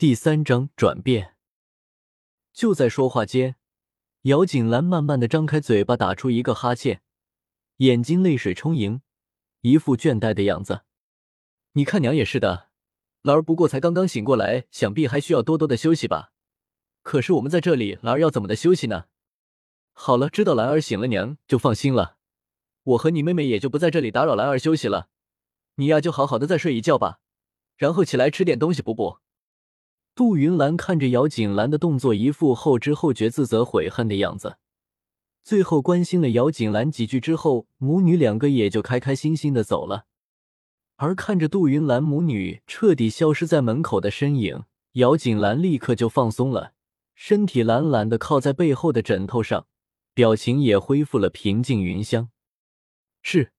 第三章转变。就在说话间，姚锦兰慢慢的张开嘴巴，打出一个哈欠，眼睛泪水充盈，一副倦怠的样子。你看娘也是的，兰儿不过才刚刚醒过来，想必还需要多多的休息吧。可是我们在这里，兰儿要怎么的休息呢？好了，知道兰儿醒了，娘就放心了。我和你妹妹也就不在这里打扰兰儿休息了。你呀，就好好的再睡一觉吧，然后起来吃点东西补补。杜云兰看着姚锦兰的动作，一副后知后觉、自责悔恨的样子。最后关心了姚锦兰几句之后，母女两个也就开开心心的走了。而看着杜云兰母女彻底消失在门口的身影，姚锦兰立刻就放松了，身体懒懒的靠在背后的枕头上，表情也恢复了平静。云香，是，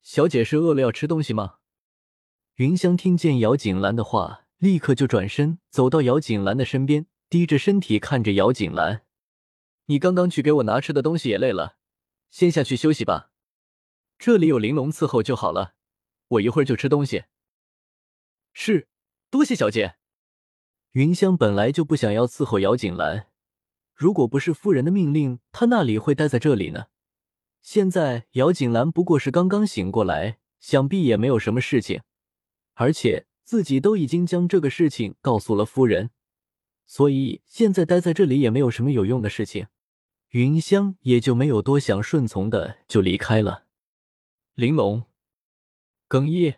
小姐是饿了要吃东西吗？云香听见姚锦兰的话。立刻就转身走到姚锦兰的身边，低着身体看着姚锦兰：“你刚刚去给我拿吃的东西也累了，先下去休息吧。这里有玲珑伺候就好了，我一会儿就吃东西。”是，多谢小姐。云香本来就不想要伺候姚锦兰，如果不是夫人的命令，她那里会待在这里呢？现在姚锦兰不过是刚刚醒过来，想必也没有什么事情，而且。自己都已经将这个事情告诉了夫人，所以现在待在这里也没有什么有用的事情。云香也就没有多想，顺从的就离开了。玲珑，更衣，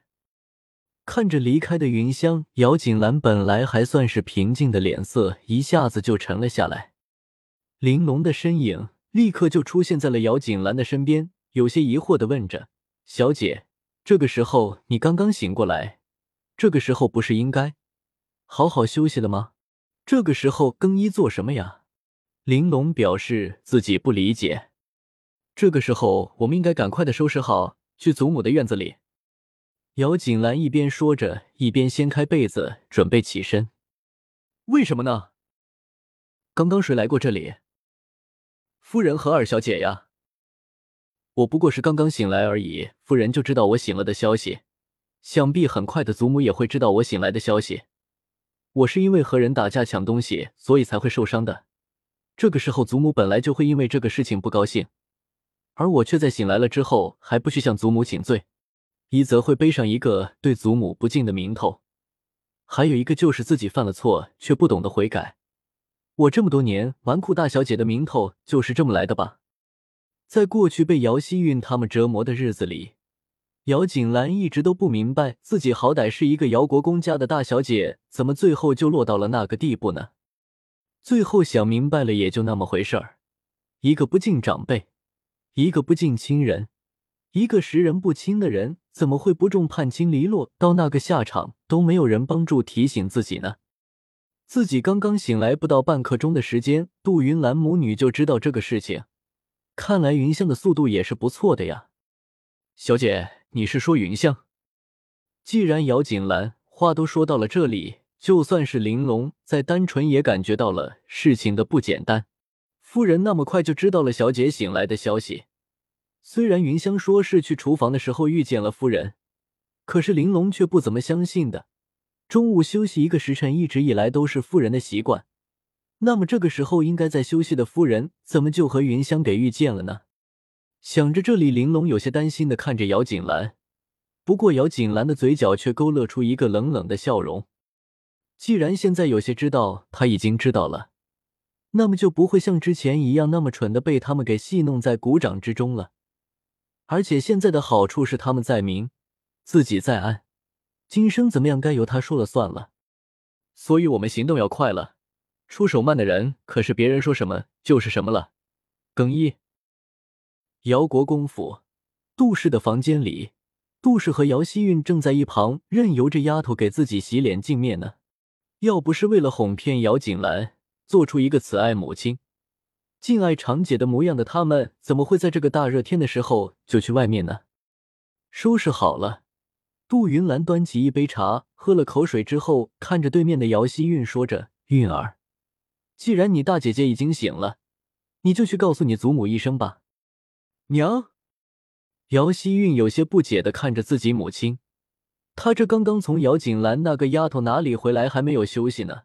看着离开的云香，姚锦兰本来还算是平静的脸色一下子就沉了下来。玲珑的身影立刻就出现在了姚锦兰的身边，有些疑惑的问着：“小姐，这个时候你刚刚醒过来？”这个时候不是应该好好休息了吗？这个时候更衣做什么呀？玲珑表示自己不理解。这个时候我们应该赶快的收拾好，去祖母的院子里。姚锦兰一边说着，一边掀开被子准备起身。为什么呢？刚刚谁来过这里？夫人和二小姐呀。我不过是刚刚醒来而已，夫人就知道我醒了的消息。想必很快的，祖母也会知道我醒来的消息。我是因为和人打架抢东西，所以才会受伤的。这个时候，祖母本来就会因为这个事情不高兴，而我却在醒来了之后还不去向祖母请罪，一则会背上一个对祖母不敬的名头，还有一个就是自己犯了错却不懂得悔改。我这么多年纨绔大小姐的名头就是这么来的吧？在过去被姚希韵他们折磨的日子里。姚锦兰一直都不明白，自己好歹是一个姚国公家的大小姐，怎么最后就落到了那个地步呢？最后想明白了，也就那么回事儿：一个不敬长辈，一个不敬亲人，一个识人不清的人，怎么会不中判亲离落到那个下场？都没有人帮助提醒自己呢？自己刚刚醒来不到半刻钟的时间，杜云兰母女就知道这个事情，看来云香的速度也是不错的呀，小姐。你是说云香？既然姚锦兰话都说到了这里，就算是玲珑再单纯，也感觉到了事情的不简单。夫人那么快就知道了小姐醒来的消息，虽然云香说是去厨房的时候遇见了夫人，可是玲珑却不怎么相信的。中午休息一个时辰，一直以来都是夫人的习惯。那么这个时候应该在休息的夫人，怎么就和云香给遇见了呢？想着这里，玲珑有些担心的看着姚锦兰，不过姚锦兰的嘴角却勾勒出一个冷冷的笑容。既然现在有些知道，他已经知道了，那么就不会像之前一样那么蠢的被他们给戏弄在鼓掌之中了。而且现在的好处是他们在明，自己在暗，今生怎么样该由他说了算了。所以我们行动要快了，出手慢的人可是别人说什么就是什么了。更衣。姚国公府，杜氏的房间里，杜氏和姚希韵正在一旁任由这丫头给自己洗脸净面呢。要不是为了哄骗姚锦兰，做出一个慈爱母亲、敬爱长姐的模样的他们，怎么会在这个大热天的时候就去外面呢？收拾好了，杜云兰端起一杯茶，喝了口水之后，看着对面的姚希韵说着：“韵儿，既然你大姐姐已经醒了，你就去告诉你祖母一声吧。”娘，姚希韵有些不解的看着自己母亲，她这刚刚从姚锦兰那个丫头哪里回来，还没有休息呢，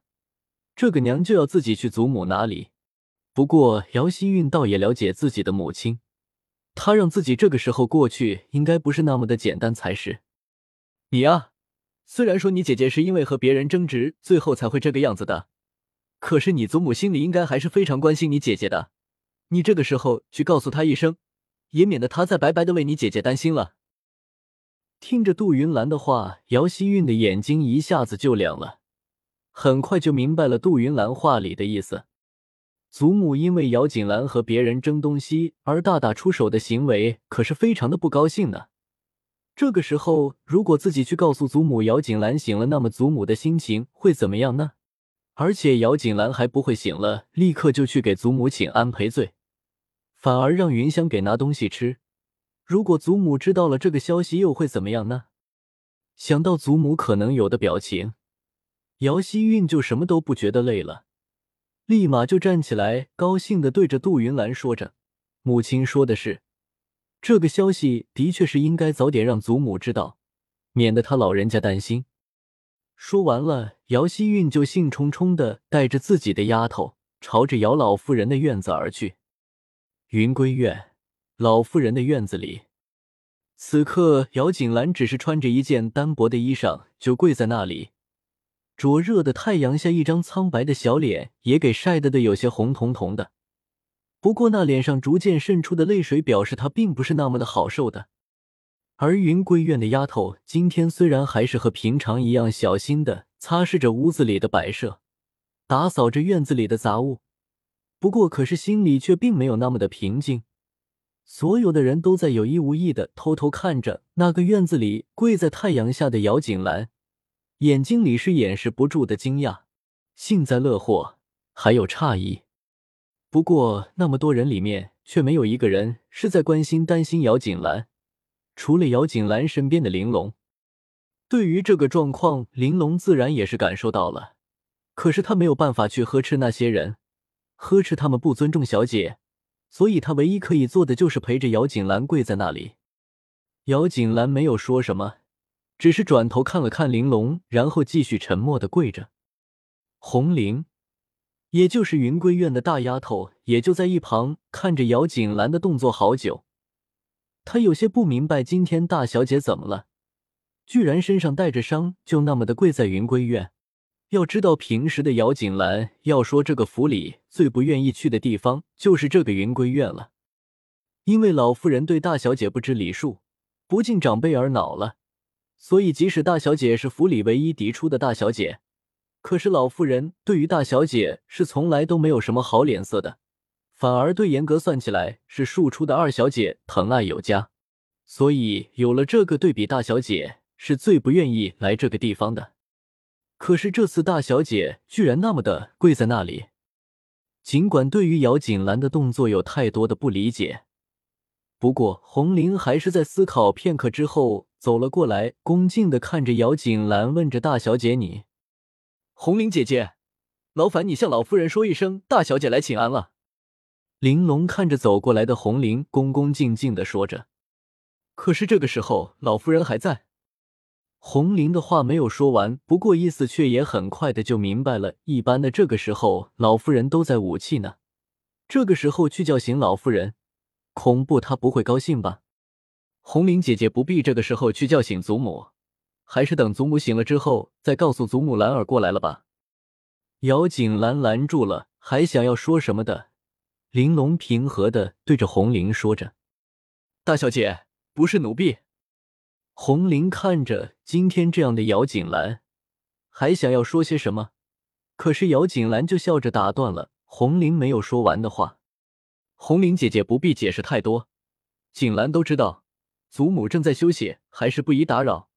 这个娘就要自己去祖母那里。不过姚希韵倒也了解自己的母亲，她让自己这个时候过去，应该不是那么的简单才是。你啊，虽然说你姐姐是因为和别人争执，最后才会这个样子的，可是你祖母心里应该还是非常关心你姐姐的。你这个时候去告诉她一声，也免得他再白白的为你姐姐担心了。听着杜云兰的话，姚希韵的眼睛一下子就亮了，很快就明白了杜云兰话里的意思。祖母因为姚锦兰和别人争东西而大打出手的行为，可是非常的不高兴呢。这个时候，如果自己去告诉祖母姚锦兰醒了，那么祖母的心情会怎么样呢？而且姚锦兰还不会醒了，立刻就去给祖母请安赔罪，反而让云香给拿东西吃。如果祖母知道了这个消息，又会怎么样呢？想到祖母可能有的表情，姚希韵就什么都不觉得累了。立马就站起来，高兴的对着杜云兰说着：“母亲说的是，这个消息的确是应该早点让祖母知道，免得他老人家担心。”说完了，姚希韵就兴冲冲的带着自己的丫头，朝着姚老夫人的院子而去。云归院，老夫人的院子里，此刻姚锦兰只是穿着一件单薄的衣裳，就跪在那里。灼热的太阳下，一张苍白的小脸也给晒得的有些红彤彤的。不过那脸上逐渐渗出的泪水，表示她并不是那么的好受的。而云归院的丫头今天虽然还是和平常一样小心的擦拭着屋子里的摆设，打扫着院子里的杂物，不过可是心里却并没有那么的平静。所有的人都在有意无意的偷偷看着那个院子里跪在太阳下的姚锦兰。眼睛里是掩饰不住的惊讶、幸灾乐祸，还有诧异。不过那么多人里面，却没有一个人是在关心、担心姚锦兰，除了姚锦兰身边的玲珑。对于这个状况，玲珑自然也是感受到了，可是他没有办法去呵斥那些人，呵斥他们不尊重小姐，所以他唯一可以做的就是陪着姚锦兰跪在那里。姚锦兰没有说什么。只是转头看了看玲珑，然后继续沉默的跪着。红玲，也就是云归院的大丫头，也就在一旁看着姚锦兰的动作好久。她有些不明白，今天大小姐怎么了，居然身上带着伤，就那么的跪在云归院。要知道，平时的姚锦兰，要说这个府里最不愿意去的地方，就是这个云归院了，因为老夫人对大小姐不知礼数，不敬长辈而恼了。所以，即使大小姐是府里唯一嫡出的大小姐，可是老妇人对于大小姐是从来都没有什么好脸色的，反而对严格算起来是庶出的二小姐疼爱有加。所以，有了这个对比，大小姐是最不愿意来这个地方的。可是这次大小姐居然那么的跪在那里，尽管对于姚锦兰的动作有太多的不理解。不过，红玲还是在思考片刻之后走了过来，恭敬的看着姚锦兰，问着大小姐：“你，红玲姐姐，劳烦你向老夫人说一声，大小姐来请安了。”玲珑看着走过来的红玲，恭恭敬敬的说着。可是这个时候，老夫人还在。红玲的话没有说完，不过意思却也很快的就明白了。一般的这个时候，老夫人都在武器呢，这个时候去叫醒老夫人。恐怖，她不会高兴吧？红玲姐姐不必这个时候去叫醒祖母，还是等祖母醒了之后再告诉祖母兰儿过来了吧。姚锦兰拦住了还想要说什么的玲珑，平和的对着红玲说着：“大小姐，不是奴婢。”红玲看着今天这样的姚锦兰，还想要说些什么，可是姚锦兰就笑着打断了红玲没有说完的话。红玲姐姐不必解释太多，锦兰都知道，祖母正在休息，还是不宜打扰。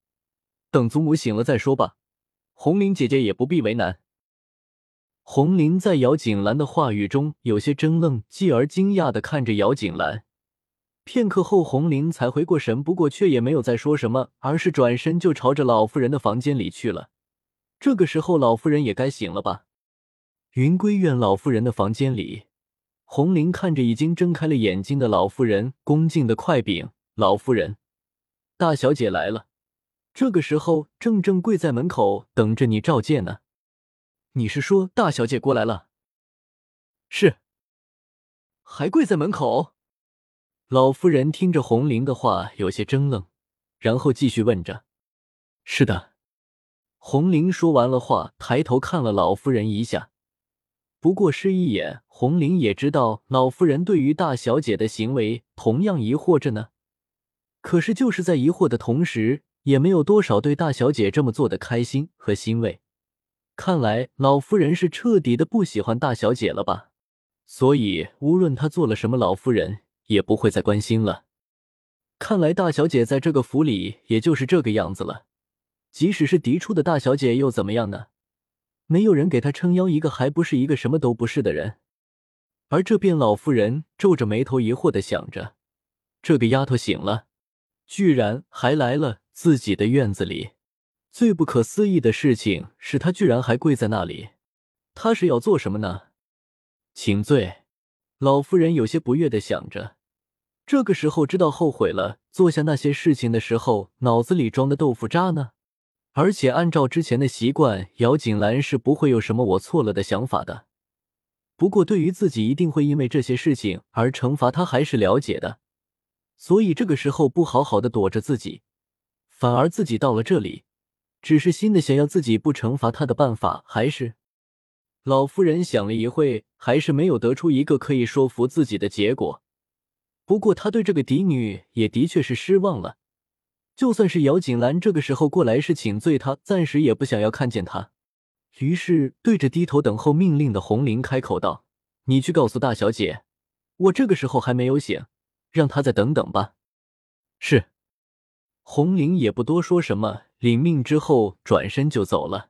等祖母醒了再说吧。红玲姐姐也不必为难。红玲在姚锦兰的话语中有些怔愣，继而惊讶的看着姚锦兰。片刻后，红玲才回过神，不过却也没有再说什么，而是转身就朝着老妇人的房间里去了。这个时候，老妇人也该醒了吧？云归院老妇人的房间里。红玲看着已经睁开了眼睛的老妇人，恭敬的快禀：“老夫人，大小姐来了，这个时候正正跪在门口等着你召见呢。”你是说大小姐过来了？是，还跪在门口。老夫人听着红玲的话，有些怔愣，然后继续问着：“是的。”红玲说完了话，抬头看了老夫人一下，不过是一眼。红玲也知道老夫人对于大小姐的行为同样疑惑着呢，可是就是在疑惑的同时，也没有多少对大小姐这么做的开心和欣慰。看来老夫人是彻底的不喜欢大小姐了吧？所以无论她做了什么，老夫人也不会再关心了。看来大小姐在这个府里也就是这个样子了。即使是嫡出的大小姐又怎么样呢？没有人给她撑腰，一个还不是一个什么都不是的人。而这边老妇人皱着眉头，疑惑的想着：这个丫头醒了，居然还来了自己的院子里。最不可思议的事情是，她居然还跪在那里。她是要做什么呢？请罪。老妇人有些不悦的想着。这个时候知道后悔了，做下那些事情的时候，脑子里装的豆腐渣呢？而且按照之前的习惯，姚锦兰是不会有什么我错了的想法的。不过，对于自己一定会因为这些事情而惩罚他，还是了解的。所以这个时候不好好的躲着自己，反而自己到了这里，只是新的想要自己不惩罚他的办法，还是老夫人想了一会，还是没有得出一个可以说服自己的结果。不过，他对这个嫡女也的确是失望了。就算是姚锦兰这个时候过来是请罪，他暂时也不想要看见他。于是，对着低头等候命令的红玲开口道：“你去告诉大小姐，我这个时候还没有醒，让她再等等吧。”是。红玲也不多说什么，领命之后转身就走了。